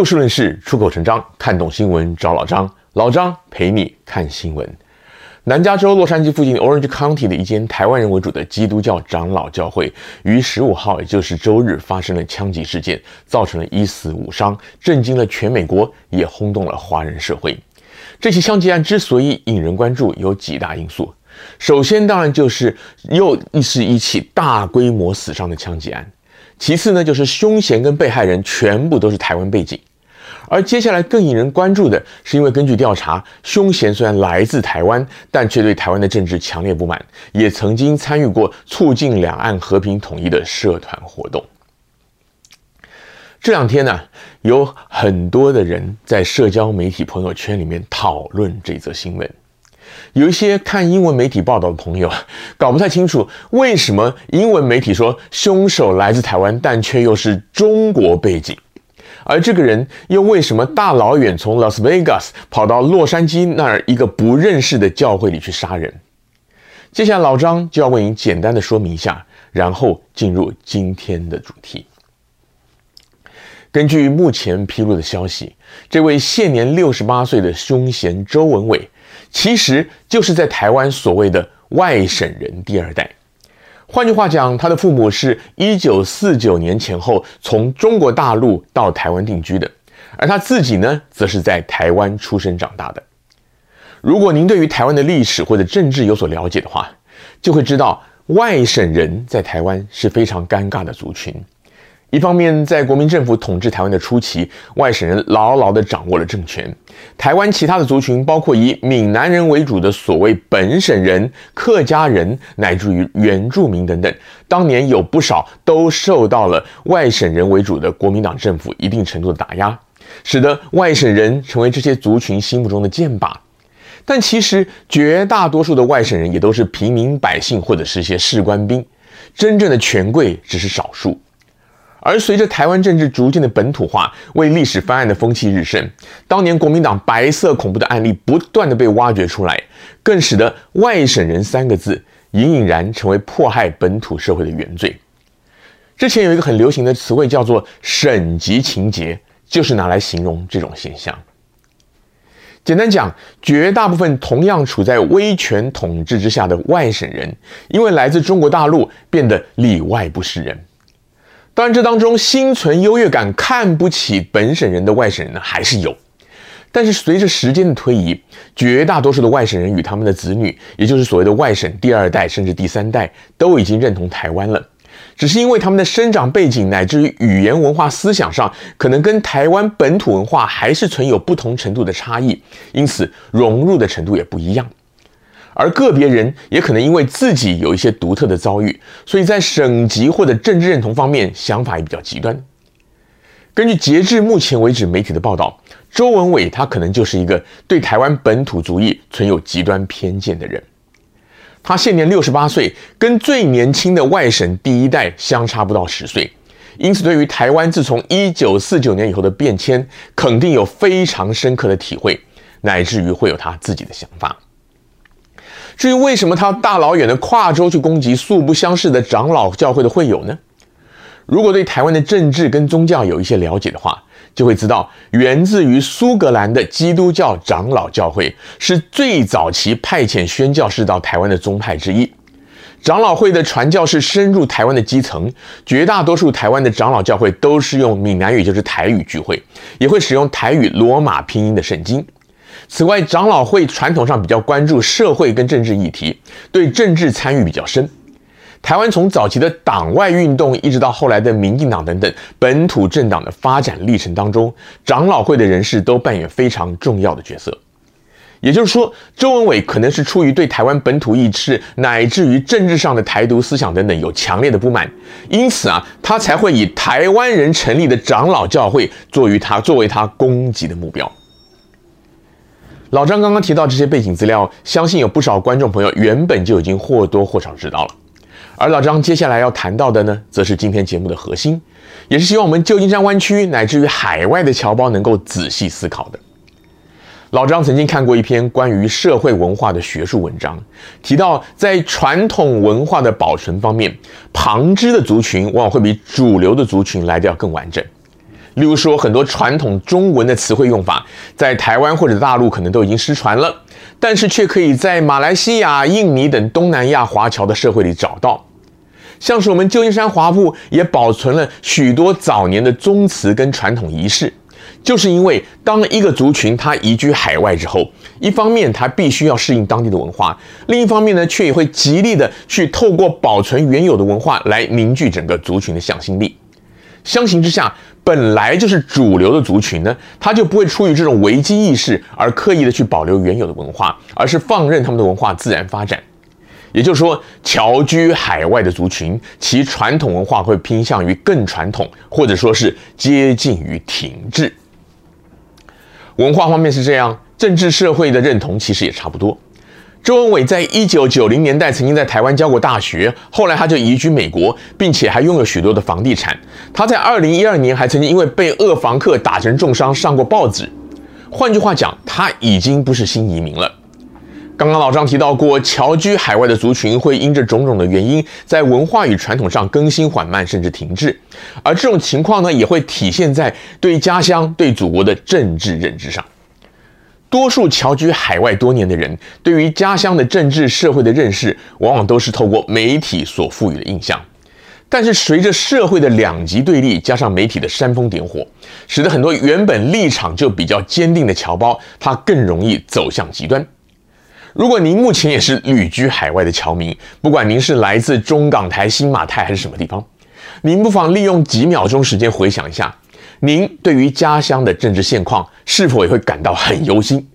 就事论事，出口成章，看懂新闻找老张。老张陪你看新闻。南加州洛杉矶附近 Orange County 的一间台湾人为主的基督教长老教会，于十五号，也就是周日发生了枪击事件，造成了一死五伤，震惊了全美国，也轰动了华人社会。这起枪击案之所以引人关注，有几大因素。首先，当然就是又是一起大规模死伤的枪击案。其次呢，就是凶嫌跟被害人全部都是台湾背景，而接下来更引人关注的是，因为根据调查，凶嫌虽然来自台湾，但却对台湾的政治强烈不满，也曾经参与过促进两岸和平统一的社团活动。这两天呢，有很多的人在社交媒体朋友圈里面讨论这则新闻。有一些看英文媒体报道的朋友，搞不太清楚为什么英文媒体说凶手来自台湾，但却又是中国背景，而这个人又为什么大老远从拉斯维加斯跑到洛杉矶那儿一个不认识的教会里去杀人？接下来老张就要为您简单的说明一下，然后进入今天的主题。根据目前披露的消息，这位现年六十八岁的凶嫌周文伟。其实就是在台湾所谓的外省人第二代，换句话讲，他的父母是一九四九年前后从中国大陆到台湾定居的，而他自己呢，则是在台湾出生长大的。如果您对于台湾的历史或者政治有所了解的话，就会知道外省人在台湾是非常尴尬的族群。一方面，在国民政府统治台湾的初期，外省人牢牢地掌握了政权。台湾其他的族群，包括以闽南人为主的所谓本省人、客家人，乃至于原住民等等，当年有不少都受到了外省人为主的国民党政府一定程度的打压，使得外省人成为这些族群心目中的箭靶。但其实，绝大多数的外省人也都是平民百姓或者是一些士官兵，真正的权贵只是少数。而随着台湾政治逐渐的本土化，为历史翻案的风气日盛，当年国民党白色恐怖的案例不断的被挖掘出来，更使得“外省人”三个字隐隐然成为迫害本土社会的原罪。之前有一个很流行的词汇叫做“省级情结”，就是拿来形容这种现象。简单讲，绝大部分同样处在威权统治之下的外省人，因为来自中国大陆，变得里外不是人。当然，这当中心存优越感、看不起本省人的外省人呢，还是有。但是随着时间的推移，绝大多数的外省人与他们的子女，也就是所谓的外省第二代甚至第三代，都已经认同台湾了。只是因为他们的生长背景乃至于语言文化思想上，可能跟台湾本土文化还是存有不同程度的差异，因此融入的程度也不一样。而个别人也可能因为自己有一些独特的遭遇，所以在省级或者政治认同方面想法也比较极端。根据截至目前为止媒体的报道，周文伟他可能就是一个对台湾本土主义存有极端偏见的人。他现年六十八岁，跟最年轻的外省第一代相差不到十岁，因此对于台湾自从一九四九年以后的变迁，肯定有非常深刻的体会，乃至于会有他自己的想法。至于为什么他大老远的跨州去攻击素不相识的长老教会的会友呢？如果对台湾的政治跟宗教有一些了解的话，就会知道，源自于苏格兰的基督教长老教会是最早期派遣宣教士到台湾的宗派之一。长老会的传教士深入台湾的基层，绝大多数台湾的长老教会都是用闽南语，就是台语聚会，也会使用台语罗马拼音的圣经。此外，长老会传统上比较关注社会跟政治议题，对政治参与比较深。台湾从早期的党外运动，一直到后来的民进党等等本土政党的发展历程当中，长老会的人士都扮演非常重要的角色。也就是说，周文伟可能是出于对台湾本土意识，乃至于政治上的台独思想等等有强烈的不满，因此啊，他才会以台湾人成立的长老教会作为他作为他攻击的目标。老张刚刚提到这些背景资料，相信有不少观众朋友原本就已经或多或少知道了。而老张接下来要谈到的呢，则是今天节目的核心，也是希望我们旧金山湾区乃至于海外的侨胞能够仔细思考的。老张曾经看过一篇关于社会文化的学术文章，提到在传统文化的保存方面，旁支的族群往往会比主流的族群来的要更完整。例如说，很多传统中文的词汇用法，在台湾或者大陆可能都已经失传了，但是却可以在马来西亚、印尼等东南亚华侨的社会里找到。像是我们旧金山华埠也保存了许多早年的宗祠跟传统仪式，就是因为当一个族群它移居海外之后，一方面它必须要适应当地的文化，另一方面呢，却也会极力的去透过保存原有的文化来凝聚整个族群的向心力。相形之下，本来就是主流的族群呢，他就不会出于这种危机意识而刻意的去保留原有的文化，而是放任他们的文化自然发展。也就是说，侨居海外的族群，其传统文化会偏向于更传统，或者说是接近于停滞。文化方面是这样，政治社会的认同其实也差不多。周文伟在一九九零年代曾经在台湾教过大学，后来他就移居美国，并且还拥有许多的房地产。他在二零一二年还曾经因为被恶房客打成重伤上过报纸。换句话讲，他已经不是新移民了。刚刚老张提到过，侨居海外的族群会因着种种的原因，在文化与传统上更新缓慢，甚至停滞。而这种情况呢，也会体现在对家乡、对祖国的政治认知上。多数侨居海外多年的人，对于家乡的政治社会的认识，往往都是透过媒体所赋予的印象。但是，随着社会的两极对立，加上媒体的煽风点火，使得很多原本立场就比较坚定的侨胞，他更容易走向极端。如果您目前也是旅居海外的侨民，不管您是来自中港台、新马泰还是什么地方，您不妨利用几秒钟时间回想一下。您对于家乡的政治现况是否也会感到很忧心？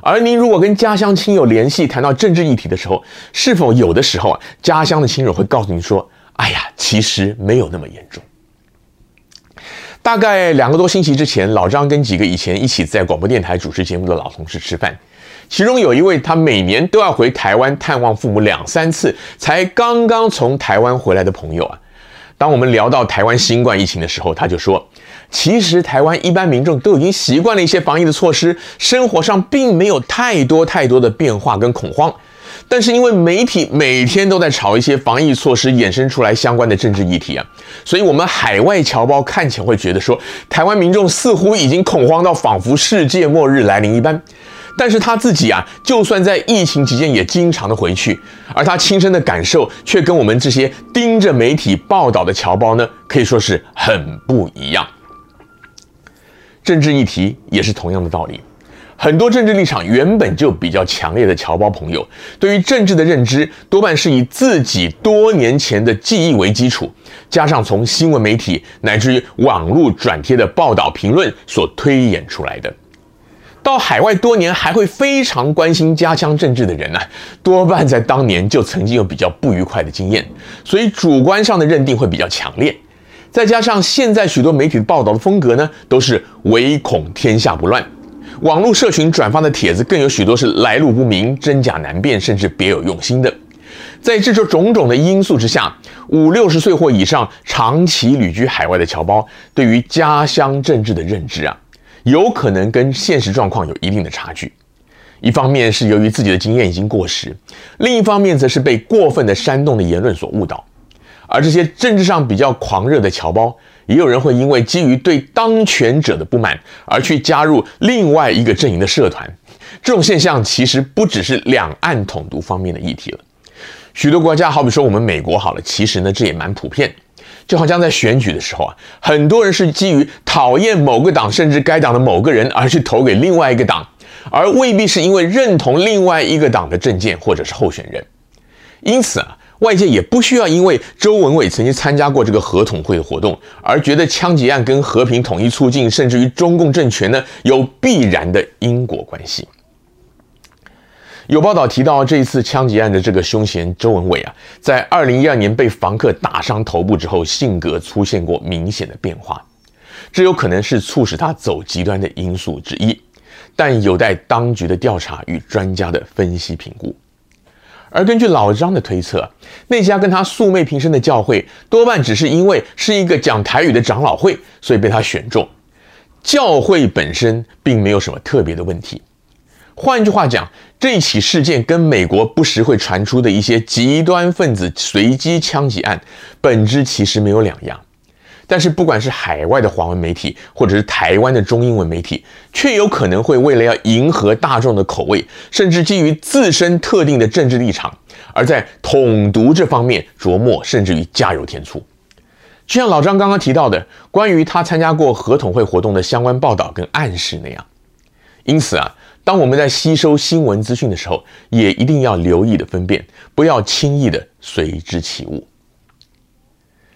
而您如果跟家乡亲友联系，谈到政治议题的时候，是否有的时候啊，家乡的亲友会告诉您说：“哎呀，其实没有那么严重。”大概两个多星期之前，老张跟几个以前一起在广播电台主持节目的老同事吃饭，其中有一位他每年都要回台湾探望父母两三次，才刚刚从台湾回来的朋友啊。当我们聊到台湾新冠疫情的时候，他就说：“其实台湾一般民众都已经习惯了一些防疫的措施，生活上并没有太多太多的变化跟恐慌。但是因为媒体每天都在炒一些防疫措施衍生出来相关的政治议题啊，所以我们海外侨胞看起来会觉得说，台湾民众似乎已经恐慌到仿佛世界末日来临一般。”但是他自己啊，就算在疫情期间也经常的回去，而他亲身的感受却跟我们这些盯着媒体报道的侨胞呢，可以说是很不一样。政治议题也是同样的道理，很多政治立场原本就比较强烈的侨胞朋友，对于政治的认知多半是以自己多年前的记忆为基础，加上从新闻媒体乃至于网络转贴的报道评论所推演出来的。到海外多年还会非常关心家乡政治的人呢、啊，多半在当年就曾经有比较不愉快的经验，所以主观上的认定会比较强烈。再加上现在许多媒体报道的风格呢，都是唯恐天下不乱，网络社群转发的帖子更有许多是来路不明、真假难辨，甚至别有用心的。在这种种种的因素之下，五六十岁或以上长期旅居海外的侨胞，对于家乡政治的认知啊。有可能跟现实状况有一定的差距，一方面是由于自己的经验已经过时，另一方面则是被过分的煽动的言论所误导。而这些政治上比较狂热的侨胞，也有人会因为基于对当权者的不满而去加入另外一个阵营的社团。这种现象其实不只是两岸统独方面的议题了，许多国家，好比说我们美国好了，其实呢这也蛮普遍。就好像在选举的时候啊，很多人是基于讨厌某个党，甚至该党的某个人而去投给另外一个党，而未必是因为认同另外一个党的政见或者是候选人。因此啊，外界也不需要因为周文伟曾经参加过这个合统会活动，而觉得枪击案跟和平统一促进，甚至于中共政权呢，有必然的因果关系。有报道提到，这一次枪击案的这个凶嫌周文伟啊，在二零一二年被房客打伤头部之后，性格出现过明显的变化，这有可能是促使他走极端的因素之一，但有待当局的调查与专家的分析评估。而根据老张的推测，那家跟他素昧平生的教会，多半只是因为是一个讲台语的长老会，所以被他选中，教会本身并没有什么特别的问题。换句话讲，这起事件跟美国不时会传出的一些极端分子随机枪击案，本质其实没有两样。但是不管是海外的华文媒体，或者是台湾的中英文媒体，却有可能会为了要迎合大众的口味，甚至基于自身特定的政治立场，而在统独这方面琢磨，甚至于加油添醋。就像老张刚刚提到的，关于他参加过合统会活动的相关报道跟暗示那样。因此啊，当我们在吸收新闻资讯的时候，也一定要留意的分辨，不要轻易的随之起舞。